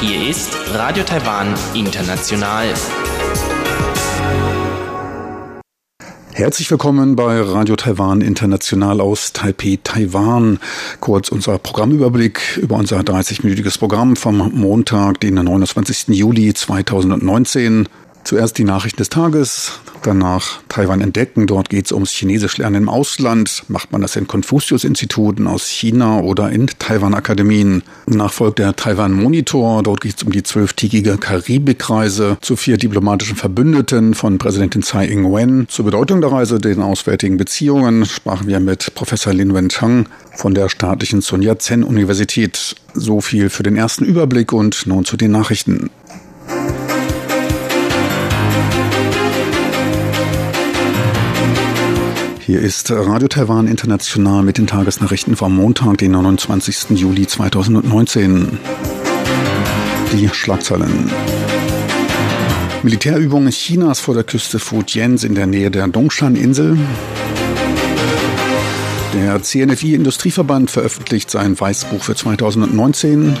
Hier ist Radio Taiwan International. Herzlich willkommen bei Radio Taiwan International aus Taipei, Taiwan. Kurz unser Programmüberblick über unser 30-minütiges Programm vom Montag, den 29. Juli 2019. Zuerst die Nachrichten des Tages, danach Taiwan entdecken. Dort geht es ums Chinesisch lernen im Ausland. Macht man das in Konfuzius-Instituten aus China oder in Taiwan-Akademien? Danach folgt der Taiwan-Monitor. Dort geht es um die zwölftägige Karibikreise zu vier diplomatischen Verbündeten von Präsidentin Tsai Ing-wen. Zur Bedeutung der Reise, den auswärtigen Beziehungen, sprachen wir mit Professor Lin Wen-Chang von der staatlichen Sun Yat-sen-Universität. So viel für den ersten Überblick und nun zu den Nachrichten. Hier ist Radio Taiwan International mit den Tagesnachrichten vom Montag, den 29. Juli 2019. Die Schlagzeilen. Militärübungen Chinas vor der Küste Fujians in der Nähe der Dongshan-Insel. Der CNFI-Industrieverband veröffentlicht sein Weißbuch für 2019.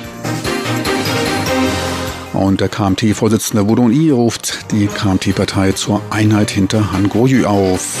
Und der KMT-Vorsitzende Wudong Yi ruft die KMT-Partei zur Einheit hinter Han Goyu auf.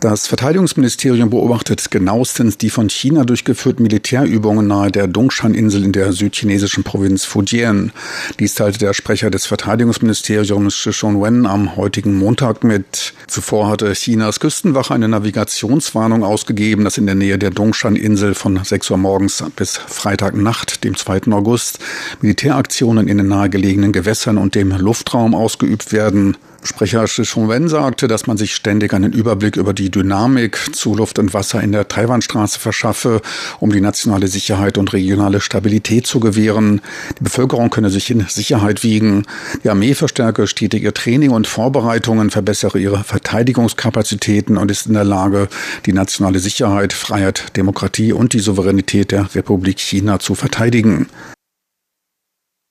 Das Verteidigungsministerium beobachtet genauestens die von China durchgeführten Militärübungen nahe der Dongshan-Insel in der südchinesischen Provinz Fujian. Dies teilte der Sprecher des Verteidigungsministeriums Shishon Wen am heutigen Montag mit. Zuvor hatte Chinas Küstenwache eine Navigationswarnung ausgegeben, dass in der Nähe der Dongshan-Insel von 6 Uhr morgens bis Freitagnacht, dem 2. August, Militäraktionen in den nahegelegenen Gewässern und dem Luftraum ausgeübt werden. Sprecher Shishong Wen sagte, dass man sich ständig einen Überblick über die Dynamik zu Luft und Wasser in der Taiwanstraße verschaffe, um die nationale Sicherheit und regionale Stabilität zu gewähren. Die Bevölkerung könne sich in Sicherheit wiegen. Die Armee verstärke stetig ihr Training und Vorbereitungen, verbessere ihre Verteidigungskapazitäten und ist in der Lage, die nationale Sicherheit, Freiheit, Demokratie und die Souveränität der Republik China zu verteidigen.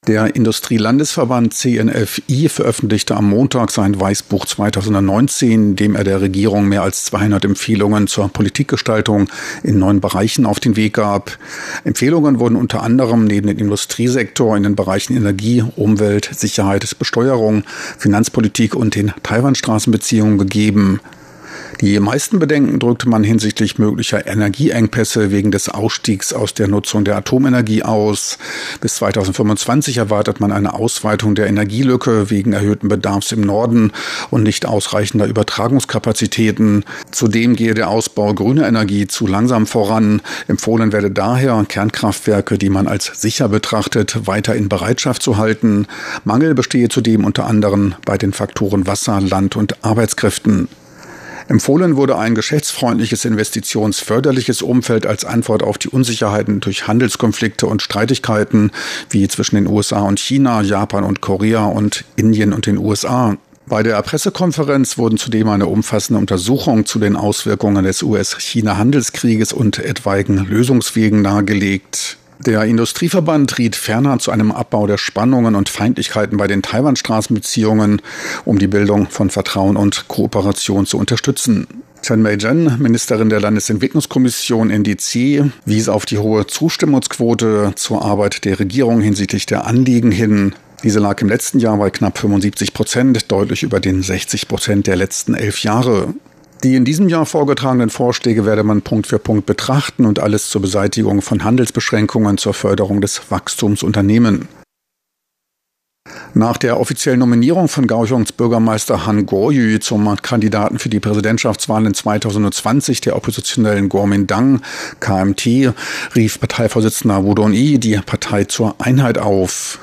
Der Industrielandesverband CNFI veröffentlichte am Montag sein Weißbuch 2019, in dem er der Regierung mehr als 200 Empfehlungen zur Politikgestaltung in neun Bereichen auf den Weg gab. Empfehlungen wurden unter anderem neben dem Industriesektor in den Bereichen Energie, Umwelt, Sicherheit, Besteuerung, Finanzpolitik und den Taiwan-Straßenbeziehungen gegeben. Die meisten Bedenken drückte man hinsichtlich möglicher Energieengpässe wegen des Ausstiegs aus der Nutzung der Atomenergie aus. Bis 2025 erwartet man eine Ausweitung der Energielücke wegen erhöhten Bedarfs im Norden und nicht ausreichender Übertragungskapazitäten. Zudem gehe der Ausbau grüner Energie zu langsam voran. Empfohlen werde daher, Kernkraftwerke, die man als sicher betrachtet, weiter in Bereitschaft zu halten. Mangel bestehe zudem unter anderem bei den Faktoren Wasser, Land und Arbeitskräften. Empfohlen wurde ein geschäftsfreundliches, investitionsförderliches Umfeld als Antwort auf die Unsicherheiten durch Handelskonflikte und Streitigkeiten wie zwischen den USA und China, Japan und Korea und Indien und den USA. Bei der Pressekonferenz wurden zudem eine umfassende Untersuchung zu den Auswirkungen des US-China-Handelskrieges und etwaigen Lösungswegen nahegelegt. Der Industrieverband riet ferner zu einem Abbau der Spannungen und Feindlichkeiten bei den Taiwan-Straßenbeziehungen, um die Bildung von Vertrauen und Kooperation zu unterstützen. Chen Mei-jen, Ministerin der Landesentwicklungskommission NDC, wies auf die hohe Zustimmungsquote zur Arbeit der Regierung hinsichtlich der Anliegen hin. Diese lag im letzten Jahr bei knapp 75 Prozent, deutlich über den 60 Prozent der letzten elf Jahre. Die in diesem Jahr vorgetragenen Vorschläge werde man Punkt für Punkt betrachten und alles zur Beseitigung von Handelsbeschränkungen zur Förderung des Wachstums unternehmen. Nach der offiziellen Nominierung von Kaohsiungs Bürgermeister Han Goryu zum Kandidaten für die Präsidentschaftswahl in 2020 der oppositionellen Kuomintang KMT rief Parteivorsitzender Wu Don-i die Partei zur Einheit auf.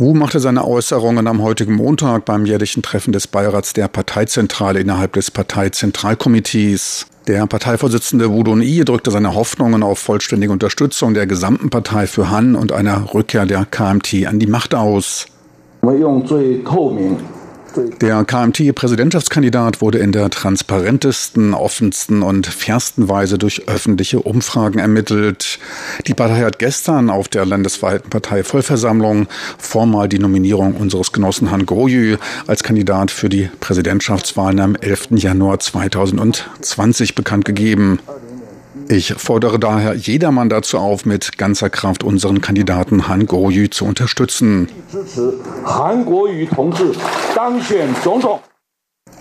Wu machte seine Äußerungen am heutigen Montag beim jährlichen Treffen des Beirats der Parteizentrale innerhalb des Parteizentralkomitees. Der Parteivorsitzende Wu Dun-i drückte seine Hoffnungen auf vollständige Unterstützung der gesamten Partei für Han und einer Rückkehr der KMT an die Macht aus. Der KMT-Präsidentschaftskandidat wurde in der transparentesten, offensten und fairsten Weise durch öffentliche Umfragen ermittelt. Die Partei hat gestern auf der landesweiten Parteivollversammlung formal die Nominierung unseres Genossen Han Goyu als Kandidat für die Präsidentschaftswahlen am 11. Januar 2020 bekannt gegeben. Ich fordere daher jedermann dazu auf, mit ganzer Kraft unseren Kandidaten Han Kuo-yu zu unterstützen.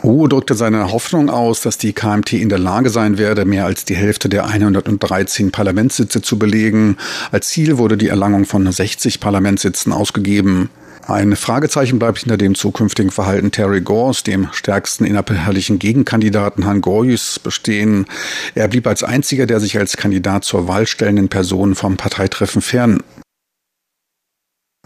Wu drückte seine Hoffnung aus, dass die KMT in der Lage sein werde, mehr als die Hälfte der 113 Parlamentssitze zu belegen. Als Ziel wurde die Erlangung von 60 Parlamentssitzen ausgegeben. Ein Fragezeichen bleibt hinter dem zukünftigen Verhalten Terry Gores, dem stärksten innerparteilichen Gegenkandidaten Han Goyus, bestehen. Er blieb als einziger der sich als Kandidat zur Wahl stellenden Person vom Parteitreffen fern.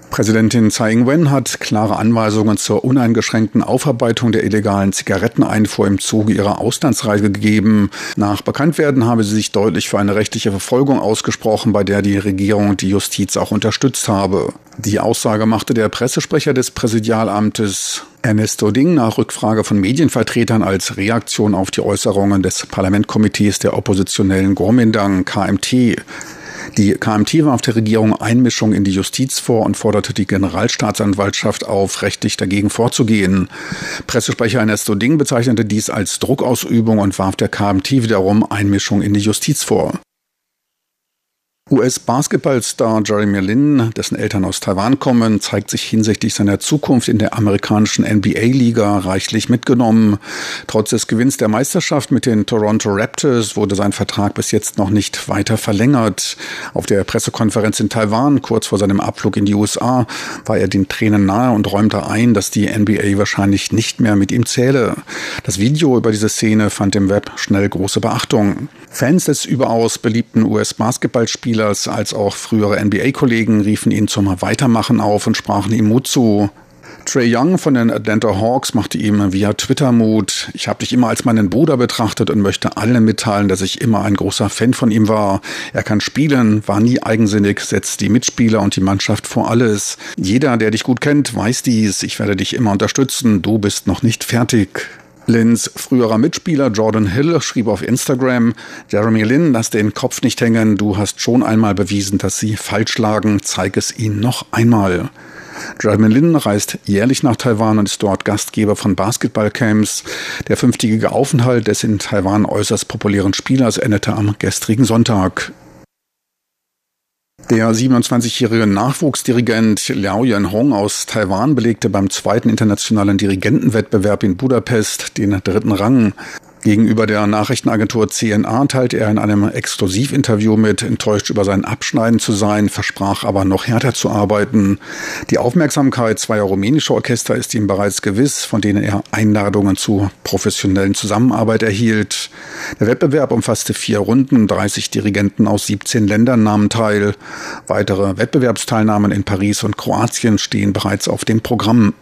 Präsidentin Tsai Ing-wen hat klare Anweisungen zur uneingeschränkten Aufarbeitung der illegalen Zigaretteneinfuhr im Zuge ihrer Auslandsreise gegeben. Nach Bekanntwerden habe sie sich deutlich für eine rechtliche Verfolgung ausgesprochen, bei der die Regierung die Justiz auch unterstützt habe. Die Aussage machte der Pressesprecher des Präsidialamtes Ernesto Ding nach Rückfrage von Medienvertretern als Reaktion auf die Äußerungen des Parlamentkomitees der oppositionellen Gormindang KMT. Die KMT warf der Regierung Einmischung in die Justiz vor und forderte die Generalstaatsanwaltschaft auf, rechtlich dagegen vorzugehen. Pressesprecher Ernesto Ding bezeichnete dies als Druckausübung und warf der KMT wiederum Einmischung in die Justiz vor. US-Basketballstar Jeremy Lin, dessen Eltern aus Taiwan kommen, zeigt sich hinsichtlich seiner Zukunft in der amerikanischen NBA-Liga reichlich mitgenommen. Trotz des Gewinns der Meisterschaft mit den Toronto Raptors wurde sein Vertrag bis jetzt noch nicht weiter verlängert. Auf der Pressekonferenz in Taiwan, kurz vor seinem Abflug in die USA, war er den Tränen nahe und räumte ein, dass die NBA wahrscheinlich nicht mehr mit ihm zähle. Das Video über diese Szene fand im Web schnell große Beachtung. Fans des überaus beliebten US-Basketballspielers als auch frühere NBA-Kollegen riefen ihn zum Weitermachen auf und sprachen ihm Mut zu. Trey Young von den Atlanta Hawks machte ihm via Twitter Mut. Ich habe dich immer als meinen Bruder betrachtet und möchte allen mitteilen, dass ich immer ein großer Fan von ihm war. Er kann spielen, war nie eigensinnig, setzt die Mitspieler und die Mannschaft vor alles. Jeder, der dich gut kennt, weiß dies. Ich werde dich immer unterstützen. Du bist noch nicht fertig. Lins früherer Mitspieler Jordan Hill schrieb auf Instagram, Jeremy Lin, lass den Kopf nicht hängen, du hast schon einmal bewiesen, dass sie falsch lagen, zeig es ihnen noch einmal. Jeremy Lin reist jährlich nach Taiwan und ist dort Gastgeber von Basketballcamps. Der fünftägige Aufenthalt des in Taiwan äußerst populären Spielers endete am gestrigen Sonntag. Der 27-jährige Nachwuchsdirigent Liao Yan-hong aus Taiwan belegte beim zweiten internationalen Dirigentenwettbewerb in Budapest den dritten Rang. Gegenüber der Nachrichtenagentur CNA teilte er in einem Exklusivinterview mit, enttäuscht über sein Abschneiden zu sein, versprach aber noch härter zu arbeiten. Die Aufmerksamkeit zweier rumänischer Orchester ist ihm bereits gewiss, von denen er Einladungen zu professionellen Zusammenarbeit erhielt. Der Wettbewerb umfasste vier Runden, 30 Dirigenten aus 17 Ländern nahmen teil. Weitere Wettbewerbsteilnahmen in Paris und Kroatien stehen bereits auf dem Programm.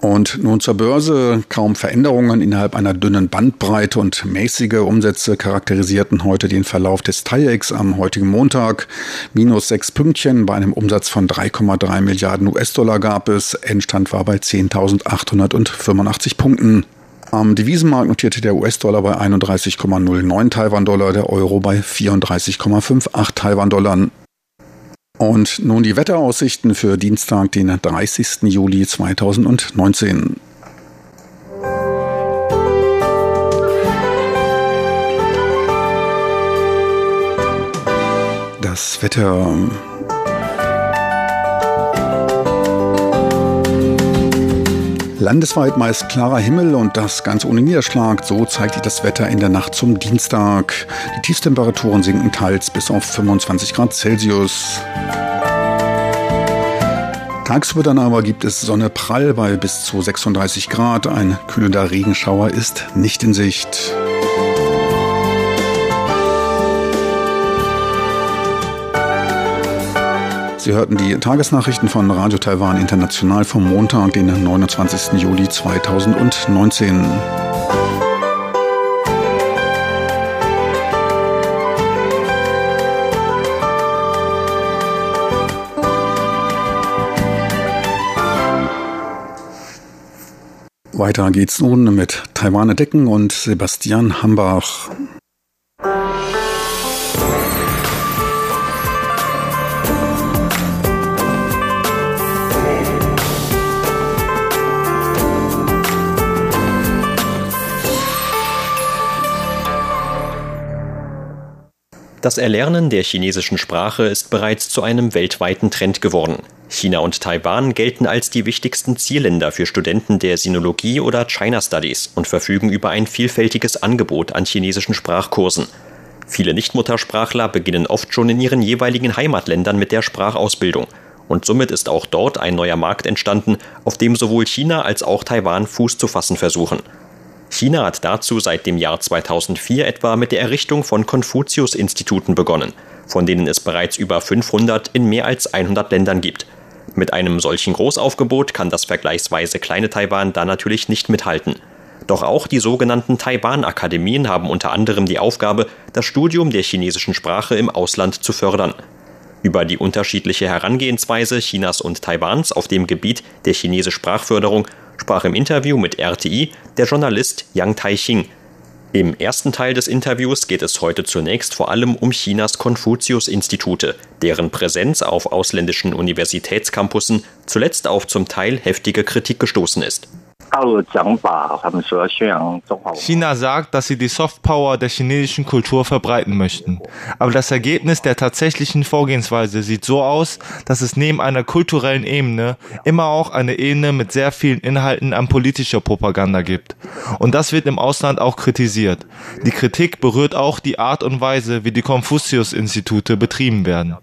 Und nun zur Börse. Kaum Veränderungen innerhalb einer dünnen Bandbreite und mäßige Umsätze charakterisierten heute den Verlauf des TAIEX am heutigen Montag. Minus sechs Pünktchen bei einem Umsatz von 3,3 Milliarden US-Dollar gab es. Endstand war bei 10.885 Punkten. Am Devisenmarkt notierte der US-Dollar bei 31,09 Taiwan-Dollar, der Euro bei 34,58 Taiwan-Dollar. Und nun die Wetteraussichten für Dienstag, den 30. Juli 2019. Das Wetter Landesweit meist klarer Himmel und das ganz ohne Niederschlag. So zeigt sich das Wetter in der Nacht zum Dienstag. Die Tiefstemperaturen sinken teils bis auf 25 Grad Celsius. Tagsüber dann aber gibt es Sonne prall bei bis zu 36 Grad. Ein kühlender Regenschauer ist nicht in Sicht. Sie hörten die Tagesnachrichten von Radio Taiwan International vom Montag, den 29. Juli 2019. Weiter geht's nun mit Taiwan Decken und Sebastian Hambach. Das Erlernen der chinesischen Sprache ist bereits zu einem weltweiten Trend geworden. China und Taiwan gelten als die wichtigsten Zielländer für Studenten der Sinologie oder China Studies und verfügen über ein vielfältiges Angebot an chinesischen Sprachkursen. Viele Nichtmuttersprachler beginnen oft schon in ihren jeweiligen Heimatländern mit der Sprachausbildung. Und somit ist auch dort ein neuer Markt entstanden, auf dem sowohl China als auch Taiwan Fuß zu fassen versuchen. China hat dazu seit dem Jahr 2004 etwa mit der Errichtung von Konfuzius-Instituten begonnen, von denen es bereits über 500 in mehr als 100 Ländern gibt. Mit einem solchen Großaufgebot kann das vergleichsweise kleine Taiwan da natürlich nicht mithalten. Doch auch die sogenannten Taiwan-Akademien haben unter anderem die Aufgabe, das Studium der chinesischen Sprache im Ausland zu fördern. Über die unterschiedliche Herangehensweise Chinas und Taiwans auf dem Gebiet der chinesischen Sprachförderung sprach im Interview mit RTI der Journalist Yang Taiching. Im ersten Teil des Interviews geht es heute zunächst vor allem um Chinas Konfuzius-Institute, deren Präsenz auf ausländischen Universitätscampussen zuletzt auf zum Teil heftige Kritik gestoßen ist. China sagt, dass sie die Softpower der chinesischen Kultur verbreiten möchten. Aber das Ergebnis der tatsächlichen Vorgehensweise sieht so aus, dass es neben einer kulturellen Ebene immer auch eine Ebene mit sehr vielen Inhalten an politischer Propaganda gibt. Und das wird im Ausland auch kritisiert. Die Kritik berührt auch die Art und Weise, wie die Konfuzius-Institute betrieben werden.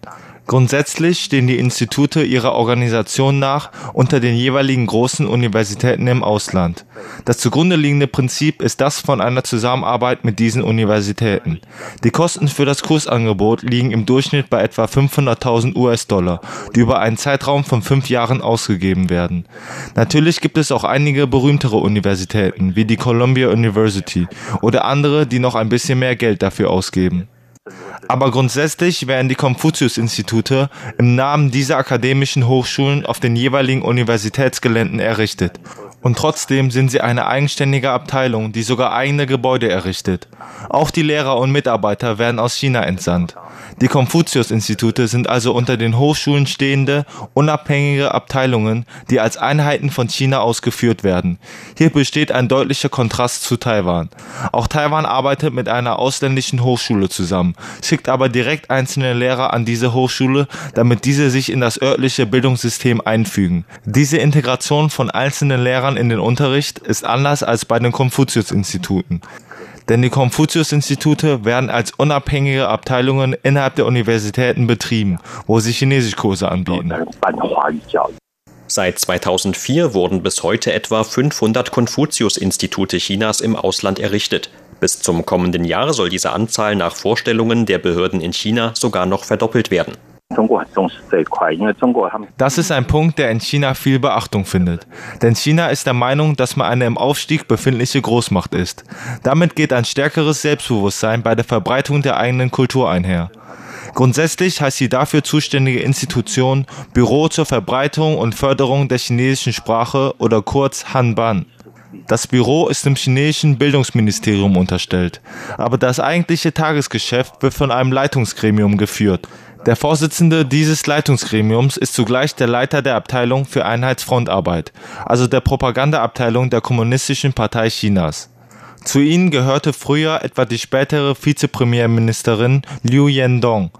Grundsätzlich stehen die Institute ihrer Organisation nach unter den jeweiligen großen Universitäten im Ausland. Das zugrunde liegende Prinzip ist das von einer Zusammenarbeit mit diesen Universitäten. Die Kosten für das Kursangebot liegen im Durchschnitt bei etwa 500.000 US-Dollar, die über einen Zeitraum von fünf Jahren ausgegeben werden. Natürlich gibt es auch einige berühmtere Universitäten, wie die Columbia University oder andere, die noch ein bisschen mehr Geld dafür ausgeben. Aber grundsätzlich werden die Konfuzius-Institute im Namen dieser akademischen Hochschulen auf den jeweiligen Universitätsgeländen errichtet. Und trotzdem sind sie eine eigenständige Abteilung, die sogar eigene Gebäude errichtet. Auch die Lehrer und Mitarbeiter werden aus China entsandt. Die Konfuzius-Institute sind also unter den Hochschulen stehende, unabhängige Abteilungen, die als Einheiten von China ausgeführt werden. Hier besteht ein deutlicher Kontrast zu Taiwan. Auch Taiwan arbeitet mit einer ausländischen Hochschule zusammen, schickt aber direkt einzelne Lehrer an diese Hochschule, damit diese sich in das örtliche Bildungssystem einfügen. Diese Integration von einzelnen Lehrern in den Unterricht ist anders als bei den Konfuzius-Instituten denn die Konfuzius-Institute werden als unabhängige Abteilungen innerhalb der Universitäten betrieben, wo sie Chinesischkurse anbieten. Seit 2004 wurden bis heute etwa 500 Konfuzius-Institute Chinas im Ausland errichtet. Bis zum kommenden Jahr soll diese Anzahl nach Vorstellungen der Behörden in China sogar noch verdoppelt werden. Das ist ein Punkt, der in China viel Beachtung findet. Denn China ist der Meinung, dass man eine im Aufstieg befindliche Großmacht ist. Damit geht ein stärkeres Selbstbewusstsein bei der Verbreitung der eigenen Kultur einher. Grundsätzlich heißt die dafür zuständige Institution Büro zur Verbreitung und Förderung der chinesischen Sprache oder kurz Hanban. Das Büro ist dem chinesischen Bildungsministerium unterstellt, aber das eigentliche Tagesgeschäft wird von einem Leitungsgremium geführt. Der Vorsitzende dieses Leitungsgremiums ist zugleich der Leiter der Abteilung für Einheitsfrontarbeit, also der Propagandaabteilung der Kommunistischen Partei Chinas. Zu ihnen gehörte früher etwa die spätere Vizepremierministerin Liu Yendong.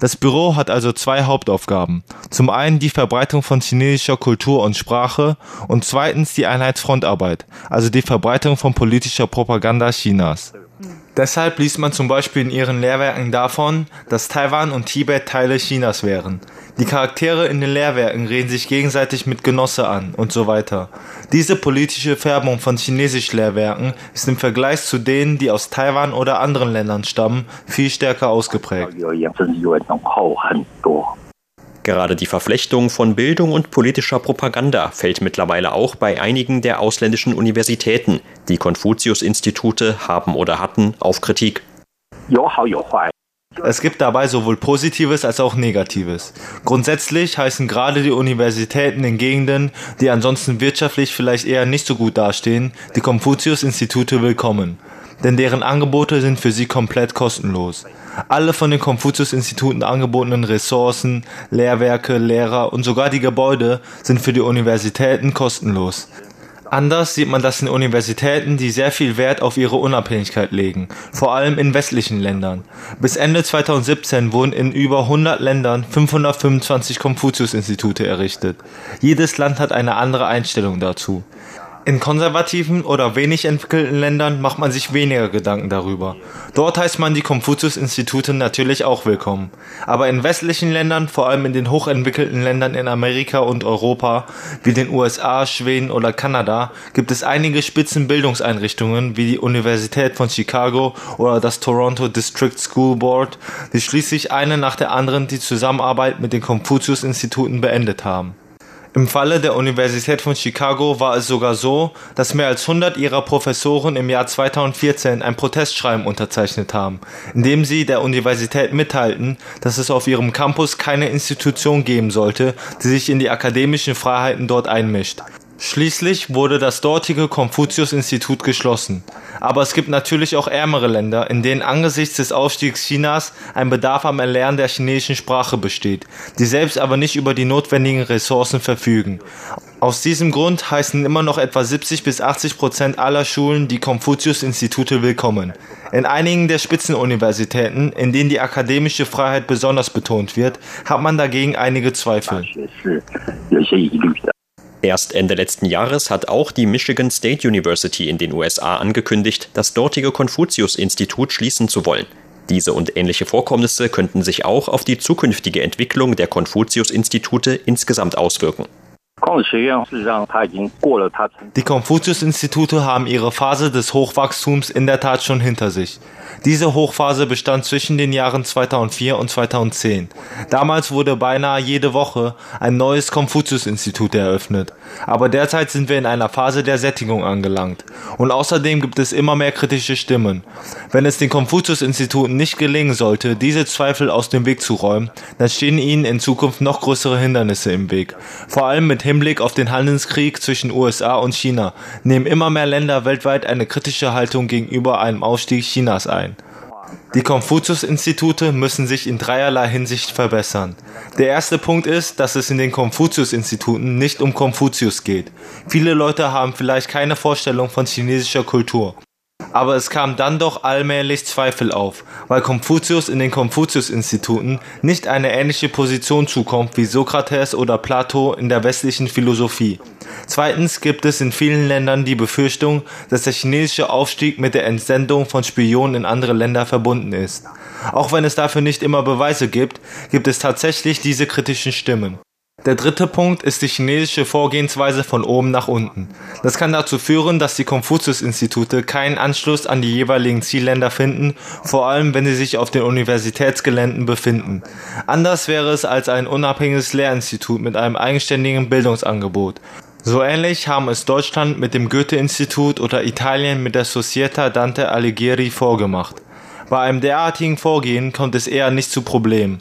Das Büro hat also zwei Hauptaufgaben. Zum einen die Verbreitung von chinesischer Kultur und Sprache und zweitens die Einheitsfrontarbeit, also die Verbreitung von politischer Propaganda Chinas. Deshalb liest man zum Beispiel in ihren Lehrwerken davon, dass Taiwan und Tibet Teile Chinas wären. Die Charaktere in den Lehrwerken reden sich gegenseitig mit Genosse an und so weiter. Diese politische Färbung von Chinesisch-Lehrwerken ist im Vergleich zu denen, die aus Taiwan oder anderen Ländern stammen, viel stärker ausgeprägt. Gerade die Verflechtung von Bildung und politischer Propaganda fällt mittlerweile auch bei einigen der ausländischen Universitäten, die Konfuzius-Institute haben oder hatten, auf Kritik. Es gibt dabei sowohl Positives als auch Negatives. Grundsätzlich heißen gerade die Universitäten in Gegenden, die ansonsten wirtschaftlich vielleicht eher nicht so gut dastehen, die Konfuzius-Institute willkommen. Denn deren Angebote sind für sie komplett kostenlos. Alle von den Konfuzius-Instituten angebotenen Ressourcen, Lehrwerke, Lehrer und sogar die Gebäude sind für die Universitäten kostenlos. Anders sieht man das in Universitäten, die sehr viel Wert auf ihre Unabhängigkeit legen, vor allem in westlichen Ländern. Bis Ende 2017 wurden in über 100 Ländern 525 Konfuzius-Institute errichtet. Jedes Land hat eine andere Einstellung dazu. In konservativen oder wenig entwickelten Ländern macht man sich weniger Gedanken darüber. Dort heißt man die Konfuzius-Institute natürlich auch willkommen. Aber in westlichen Ländern, vor allem in den hochentwickelten Ländern in Amerika und Europa, wie den USA, Schweden oder Kanada, gibt es einige Spitzenbildungseinrichtungen wie die Universität von Chicago oder das Toronto District School Board, die schließlich eine nach der anderen die Zusammenarbeit mit den Konfuzius-Instituten beendet haben. Im Falle der Universität von Chicago war es sogar so, dass mehr als 100 ihrer Professoren im Jahr 2014 ein Protestschreiben unterzeichnet haben, in dem sie der Universität mitteilten, dass es auf ihrem Campus keine Institution geben sollte, die sich in die akademischen Freiheiten dort einmischt. Schließlich wurde das dortige Konfuzius-Institut geschlossen. Aber es gibt natürlich auch ärmere Länder, in denen angesichts des Aufstiegs Chinas ein Bedarf am Erlernen der chinesischen Sprache besteht, die selbst aber nicht über die notwendigen Ressourcen verfügen. Aus diesem Grund heißen immer noch etwa 70 bis 80 Prozent aller Schulen die Konfuzius-Institute willkommen. In einigen der Spitzenuniversitäten, in denen die akademische Freiheit besonders betont wird, hat man dagegen einige Zweifel. Erst Ende letzten Jahres hat auch die Michigan State University in den USA angekündigt, das dortige Konfuzius-Institut schließen zu wollen. Diese und ähnliche Vorkommnisse könnten sich auch auf die zukünftige Entwicklung der Konfuzius-Institute insgesamt auswirken. Die Konfuzius-Institute haben ihre Phase des Hochwachstums in der Tat schon hinter sich. Diese Hochphase bestand zwischen den Jahren 2004 und 2010. Damals wurde beinahe jede Woche ein neues Konfuzius-Institut eröffnet. Aber derzeit sind wir in einer Phase der Sättigung angelangt. Und außerdem gibt es immer mehr kritische Stimmen. Wenn es den Konfuzius-Instituten nicht gelingen sollte, diese Zweifel aus dem Weg zu räumen, dann stehen ihnen in Zukunft noch größere Hindernisse im Weg. Vor allem mit Hinblick auf den Handelskrieg zwischen USA und China nehmen immer mehr Länder weltweit eine kritische Haltung gegenüber einem Ausstieg Chinas ein. Die Konfuzius-Institute müssen sich in dreierlei Hinsicht verbessern. Der erste Punkt ist, dass es in den Konfuzius-Instituten nicht um Konfuzius geht. Viele Leute haben vielleicht keine Vorstellung von chinesischer Kultur. Aber es kam dann doch allmählich Zweifel auf, weil Konfuzius in den Konfuzius-Instituten nicht eine ähnliche Position zukommt wie Sokrates oder Plato in der westlichen Philosophie. Zweitens gibt es in vielen Ländern die Befürchtung, dass der chinesische Aufstieg mit der Entsendung von Spionen in andere Länder verbunden ist. Auch wenn es dafür nicht immer Beweise gibt, gibt es tatsächlich diese kritischen Stimmen. Der dritte Punkt ist die chinesische Vorgehensweise von oben nach unten. Das kann dazu führen, dass die Konfuzius-Institute keinen Anschluss an die jeweiligen Zielländer finden, vor allem wenn sie sich auf den Universitätsgeländen befinden. Anders wäre es als ein unabhängiges Lehrinstitut mit einem eigenständigen Bildungsangebot. So ähnlich haben es Deutschland mit dem Goethe-Institut oder Italien mit der Società Dante Alighieri vorgemacht. Bei einem derartigen Vorgehen kommt es eher nicht zu Problemen.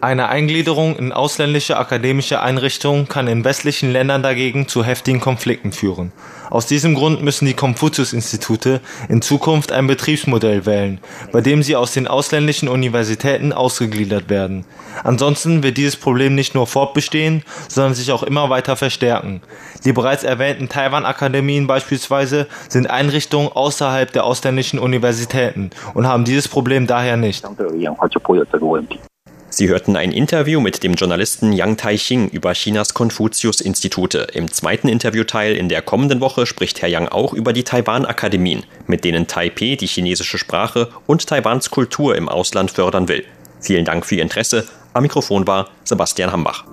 Eine Eingliederung in ausländische akademische Einrichtungen kann in westlichen Ländern dagegen zu heftigen Konflikten führen. Aus diesem Grund müssen die Konfuzius-Institute in Zukunft ein Betriebsmodell wählen, bei dem sie aus den ausländischen Universitäten ausgegliedert werden. Ansonsten wird dieses Problem nicht nur fortbestehen, sondern sich auch immer weiter verstärken. Die bereits erwähnten Taiwan-Akademien beispielsweise sind Einrichtungen außerhalb der ausländischen Universitäten und haben dieses Problem daher nicht. Sie hörten ein Interview mit dem Journalisten Yang Taixing über Chinas Konfuzius-Institute. Im zweiten Interviewteil in der kommenden Woche spricht Herr Yang auch über die Taiwan-Akademien, mit denen Taipei die chinesische Sprache und Taiwans Kultur im Ausland fördern will. Vielen Dank für Ihr Interesse. Am Mikrofon war Sebastian Hambach.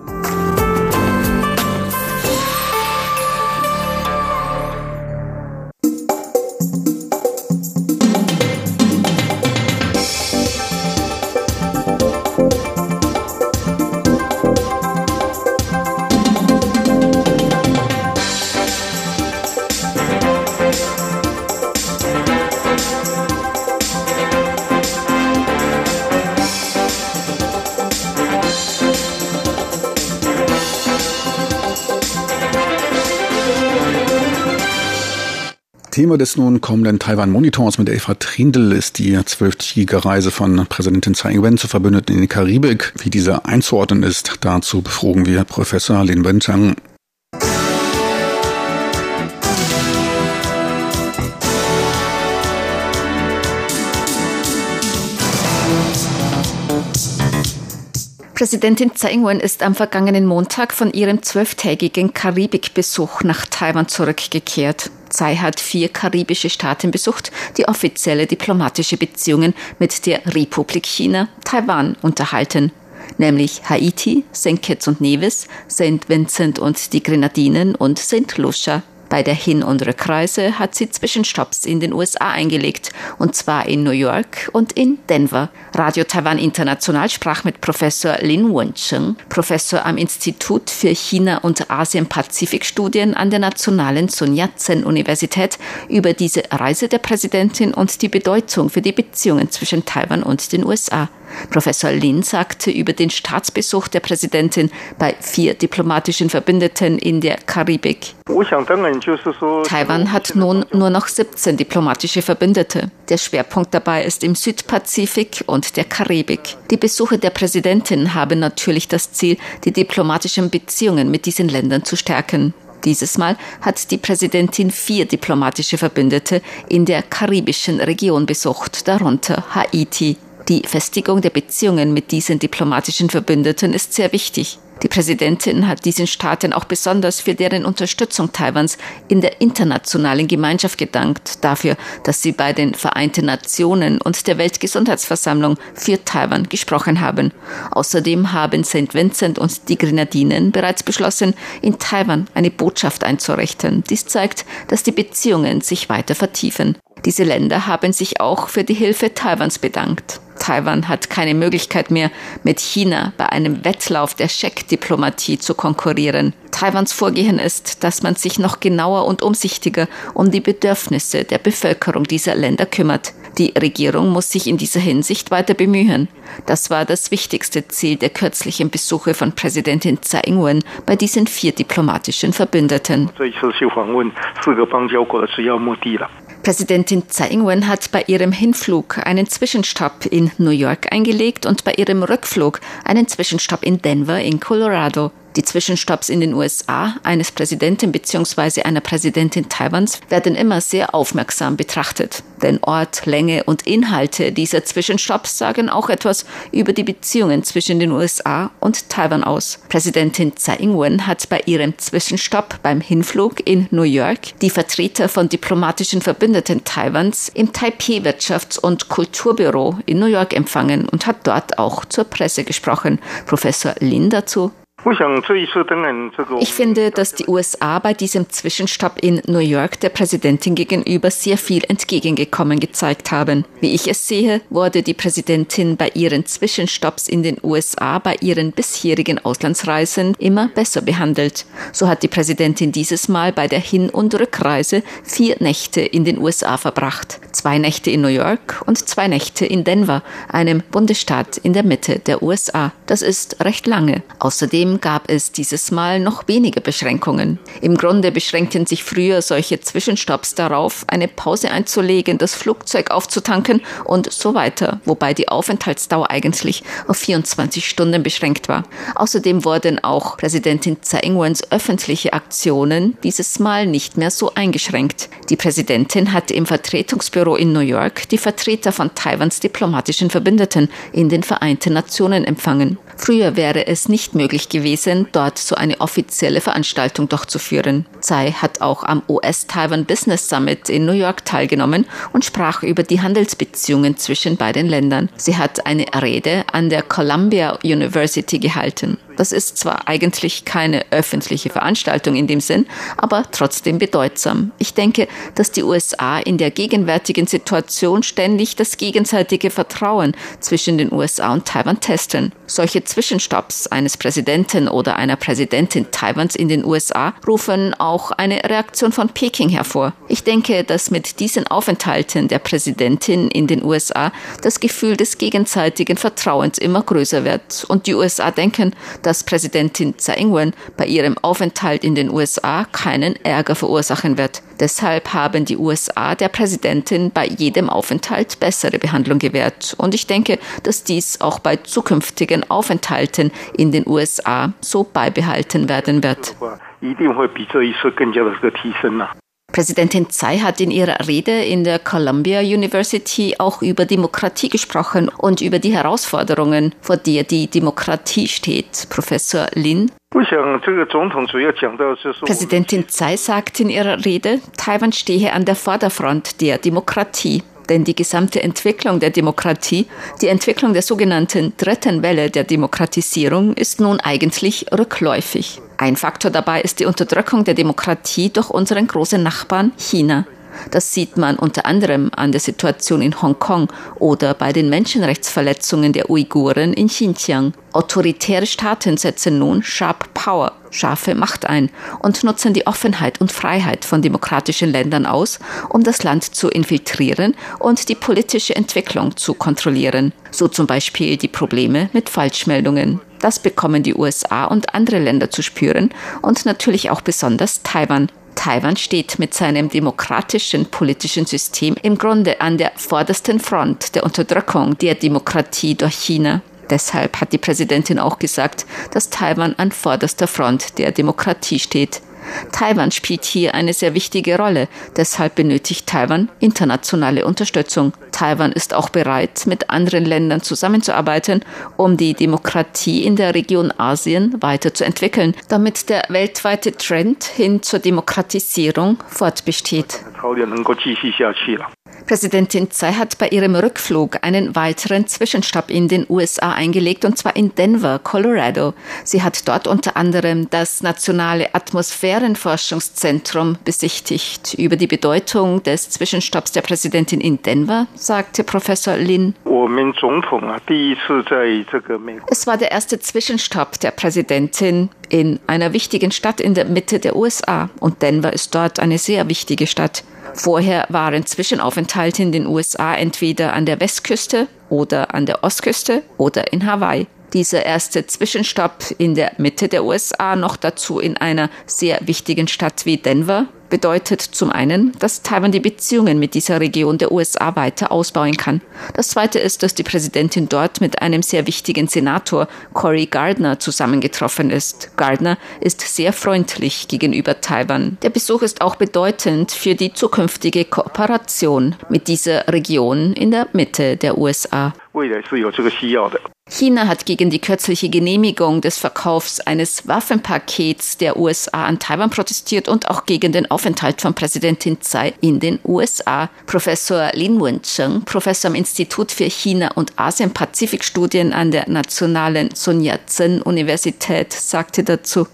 Thema des nun kommenden Taiwan-Monitors mit Eva Trindl ist die zwölftägige Reise von Präsidentin Tsai Ing-wen zu Verbündeten in die Karibik. Wie diese einzuordnen ist, dazu befragen wir Professor Lin Wenchang. Präsidentin Tsai Ing-wen ist am vergangenen Montag von ihrem zwölftägigen Karibikbesuch nach Taiwan zurückgekehrt. Tsai hat vier karibische Staaten besucht, die offizielle diplomatische Beziehungen mit der Republik China, Taiwan unterhalten nämlich Haiti, St. Kitts und Nevis, St. Vincent und die Grenadinen und St. Lucia. Bei der Hin- und Rückreise hat sie Zwischenstopps in den USA eingelegt, und zwar in New York und in Denver. Radio Taiwan International sprach mit Professor Lin Wencheng, Professor am Institut für China- und Asien-Pazifik-Studien an der Nationalen Sun Yat-sen-Universität, über diese Reise der Präsidentin und die Bedeutung für die Beziehungen zwischen Taiwan und den USA. Professor Lin sagte über den Staatsbesuch der Präsidentin bei vier diplomatischen Verbündeten in der Karibik. Taiwan hat nun nur noch 17 diplomatische Verbündete. Der Schwerpunkt dabei ist im Südpazifik und der Karibik. Die Besuche der Präsidentin haben natürlich das Ziel, die diplomatischen Beziehungen mit diesen Ländern zu stärken. Dieses Mal hat die Präsidentin vier diplomatische Verbündete in der karibischen Region besucht, darunter Haiti. Die Festigung der Beziehungen mit diesen diplomatischen Verbündeten ist sehr wichtig. Die Präsidentin hat diesen Staaten auch besonders für deren Unterstützung Taiwans in der internationalen Gemeinschaft gedankt, dafür, dass sie bei den Vereinten Nationen und der Weltgesundheitsversammlung für Taiwan gesprochen haben. Außerdem haben St. Vincent und die Grenadinen bereits beschlossen, in Taiwan eine Botschaft einzurichten. Dies zeigt, dass die Beziehungen sich weiter vertiefen. Diese Länder haben sich auch für die Hilfe Taiwans bedankt. Taiwan hat keine Möglichkeit mehr, mit China bei einem Wettlauf der Scheck-Diplomatie zu konkurrieren. Taiwans Vorgehen ist, dass man sich noch genauer und umsichtiger um die Bedürfnisse der Bevölkerung dieser Länder kümmert. Die Regierung muss sich in dieser Hinsicht weiter bemühen. Das war das wichtigste Ziel der kürzlichen Besuche von Präsidentin Tsai Ing-wen bei diesen vier diplomatischen Verbündeten. Präsidentin Tsai Ing-wen hat bei ihrem Hinflug einen Zwischenstopp in New York eingelegt und bei ihrem Rückflug einen Zwischenstopp in Denver in Colorado. Die Zwischenstopps in den USA eines Präsidenten bzw. einer Präsidentin Taiwans werden immer sehr aufmerksam betrachtet. Denn Ort, Länge und Inhalte dieser Zwischenstopps sagen auch etwas über die Beziehungen zwischen den USA und Taiwan aus. Präsidentin Tsai Ing-wen hat bei ihrem Zwischenstopp beim Hinflug in New York die Vertreter von diplomatischen Verbündeten Taiwans im Taipei Wirtschafts- und Kulturbüro in New York empfangen und hat dort auch zur Presse gesprochen. Professor Lin dazu ich finde, dass die USA bei diesem Zwischenstopp in New York der Präsidentin gegenüber sehr viel entgegengekommen gezeigt haben. Wie ich es sehe, wurde die Präsidentin bei ihren Zwischenstopps in den USA bei ihren bisherigen Auslandsreisen immer besser behandelt. So hat die Präsidentin dieses Mal bei der Hin- und Rückreise vier Nächte in den USA verbracht. Zwei Nächte in New York und zwei Nächte in Denver, einem Bundesstaat in der Mitte der USA. Das ist recht lange. Außerdem gab es dieses Mal noch weniger Beschränkungen. Im Grunde beschränkten sich früher solche Zwischenstopps darauf, eine Pause einzulegen, das Flugzeug aufzutanken und so weiter, wobei die Aufenthaltsdauer eigentlich auf 24 Stunden beschränkt war. Außerdem wurden auch Präsidentin Tsai Ing-wens öffentliche Aktionen dieses Mal nicht mehr so eingeschränkt. Die Präsidentin hatte im Vertretungsbüro in New York die Vertreter von Taiwans diplomatischen Verbündeten in den Vereinten Nationen empfangen. Früher wäre es nicht möglich gewesen, dort so eine offizielle Veranstaltung durchzuführen. Tsai hat auch am US-Taiwan Business Summit in New York teilgenommen und sprach über die Handelsbeziehungen zwischen beiden Ländern. Sie hat eine Rede an der Columbia University gehalten. Das ist zwar eigentlich keine öffentliche Veranstaltung in dem Sinn, aber trotzdem bedeutsam. Ich denke, dass die USA in der gegenwärtigen Situation ständig das gegenseitige Vertrauen zwischen den USA und Taiwan testen. Solche Zwischenstopps eines Präsidenten oder einer Präsidentin Taiwans in den USA rufen auch eine Reaktion von Peking hervor. Ich denke, dass mit diesen Aufenthalten der Präsidentin in den USA das Gefühl des gegenseitigen Vertrauens immer größer wird und die USA denken, dass Präsidentin Tsai Ing-wen bei ihrem Aufenthalt in den USA keinen Ärger verursachen wird. Deshalb haben die USA der Präsidentin bei jedem Aufenthalt bessere Behandlung gewährt. Und ich denke, dass dies auch bei zukünftigen Aufenthalten in den USA so beibehalten werden wird. Präsidentin Tsai hat in ihrer Rede in der Columbia University auch über Demokratie gesprochen und über die Herausforderungen, vor der die Demokratie steht. Professor Lin. Präsidentin Tsai sagt in ihrer Rede, Taiwan stehe an der Vorderfront der Demokratie. Denn die gesamte Entwicklung der Demokratie, die Entwicklung der sogenannten dritten Welle der Demokratisierung ist nun eigentlich rückläufig. Ein Faktor dabei ist die Unterdrückung der Demokratie durch unseren großen Nachbarn China. Das sieht man unter anderem an der Situation in Hongkong oder bei den Menschenrechtsverletzungen der Uiguren in Xinjiang. Autoritäre Staaten setzen nun Sharp Power, scharfe Macht ein und nutzen die Offenheit und Freiheit von demokratischen Ländern aus, um das Land zu infiltrieren und die politische Entwicklung zu kontrollieren. So zum Beispiel die Probleme mit Falschmeldungen. Das bekommen die USA und andere Länder zu spüren und natürlich auch besonders Taiwan. Taiwan steht mit seinem demokratischen politischen System im Grunde an der vordersten Front der Unterdrückung der Demokratie durch China. Deshalb hat die Präsidentin auch gesagt, dass Taiwan an vorderster Front der Demokratie steht. Taiwan spielt hier eine sehr wichtige Rolle. Deshalb benötigt Taiwan internationale Unterstützung. Taiwan ist auch bereit, mit anderen Ländern zusammenzuarbeiten, um die Demokratie in der Region Asien weiterzuentwickeln, damit der weltweite Trend hin zur Demokratisierung fortbesteht. Präsidentin Tsai hat bei ihrem Rückflug einen weiteren Zwischenstopp in den USA eingelegt, und zwar in Denver, Colorado. Sie hat dort unter anderem das Nationale Atmosphärenforschungszentrum besichtigt. Über die Bedeutung des Zwischenstopps der Präsidentin in Denver sagte Professor Lin. Es war der erste Zwischenstopp der Präsidentin in einer wichtigen Stadt in der Mitte der USA, und Denver ist dort eine sehr wichtige Stadt. Vorher waren Zwischenaufenthalte in den USA entweder an der Westküste oder an der Ostküste oder in Hawaii. Dieser erste Zwischenstopp in der Mitte der USA, noch dazu in einer sehr wichtigen Stadt wie Denver, bedeutet zum einen, dass Taiwan die Beziehungen mit dieser Region der USA weiter ausbauen kann. Das zweite ist, dass die Präsidentin dort mit einem sehr wichtigen Senator, Cory Gardner, zusammengetroffen ist. Gardner ist sehr freundlich gegenüber Taiwan. Der Besuch ist auch bedeutend für die zukünftige Kooperation mit dieser Region in der Mitte der USA. China hat gegen die kürzliche Genehmigung des Verkaufs eines Waffenpakets der USA an Taiwan protestiert und auch gegen den Aufenthalt von Präsidentin Tsai in den USA. Professor Lin Wencheng, Professor am Institut für China- und Asien-Pazifik-Studien an der Nationalen Sun Yat-sen-Universität, sagte dazu,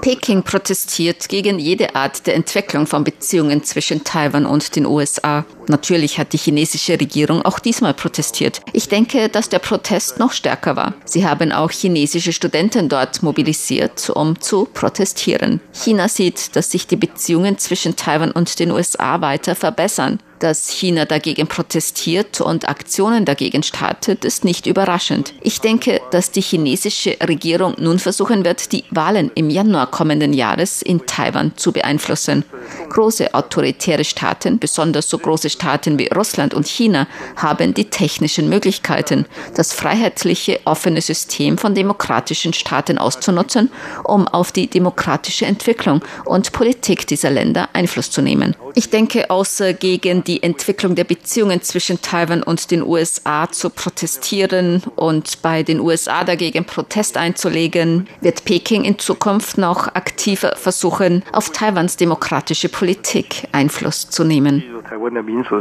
Peking protestiert gegen jede Art der Entwicklung von Beziehungen zwischen Taiwan und den USA. Natürlich hat die chinesische Regierung auch diesmal protestiert. Ich denke, dass der Protest noch stärker war. Sie haben auch chinesische Studenten dort mobilisiert, um zu protestieren. China sieht, dass sich die Beziehungen zwischen Taiwan und den USA weiter verbessern. Dass China dagegen protestiert und Aktionen dagegen startet, ist nicht überraschend. Ich denke, dass die chinesische Regierung nun versuchen wird, die Wahlen im Januar kommenden Jahres in Taiwan zu beeinflussen. Große autoritäre Staaten, besonders so große Staaten wie Russland und China, haben die technischen Möglichkeiten, das freiheitliche, offene System von demokratischen Staaten auszunutzen, um auf die demokratische Entwicklung und Politik dieser Länder Einfluss zu nehmen. Ich denke, außer gegen die Entwicklung der Beziehungen zwischen Taiwan und den USA zu protestieren und bei den USA dagegen Protest einzulegen, wird Peking in Zukunft noch aktiver versuchen, auf Taiwans demokratische Politik Einfluss zu nehmen.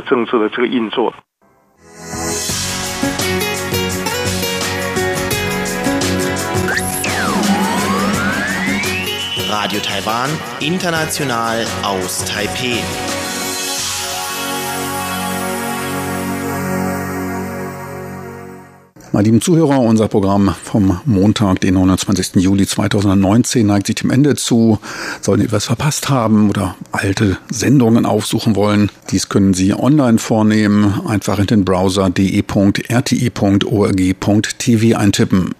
政治的这个运作。Radio Taiwan International aus Taipei。Meine lieben Zuhörer, unser Programm vom Montag, den 29. Juli 2019, neigt sich dem Ende zu. Sollen Sie etwas verpasst haben oder alte Sendungen aufsuchen wollen, dies können Sie online vornehmen. Einfach in den Browser de.rti.org.tv eintippen.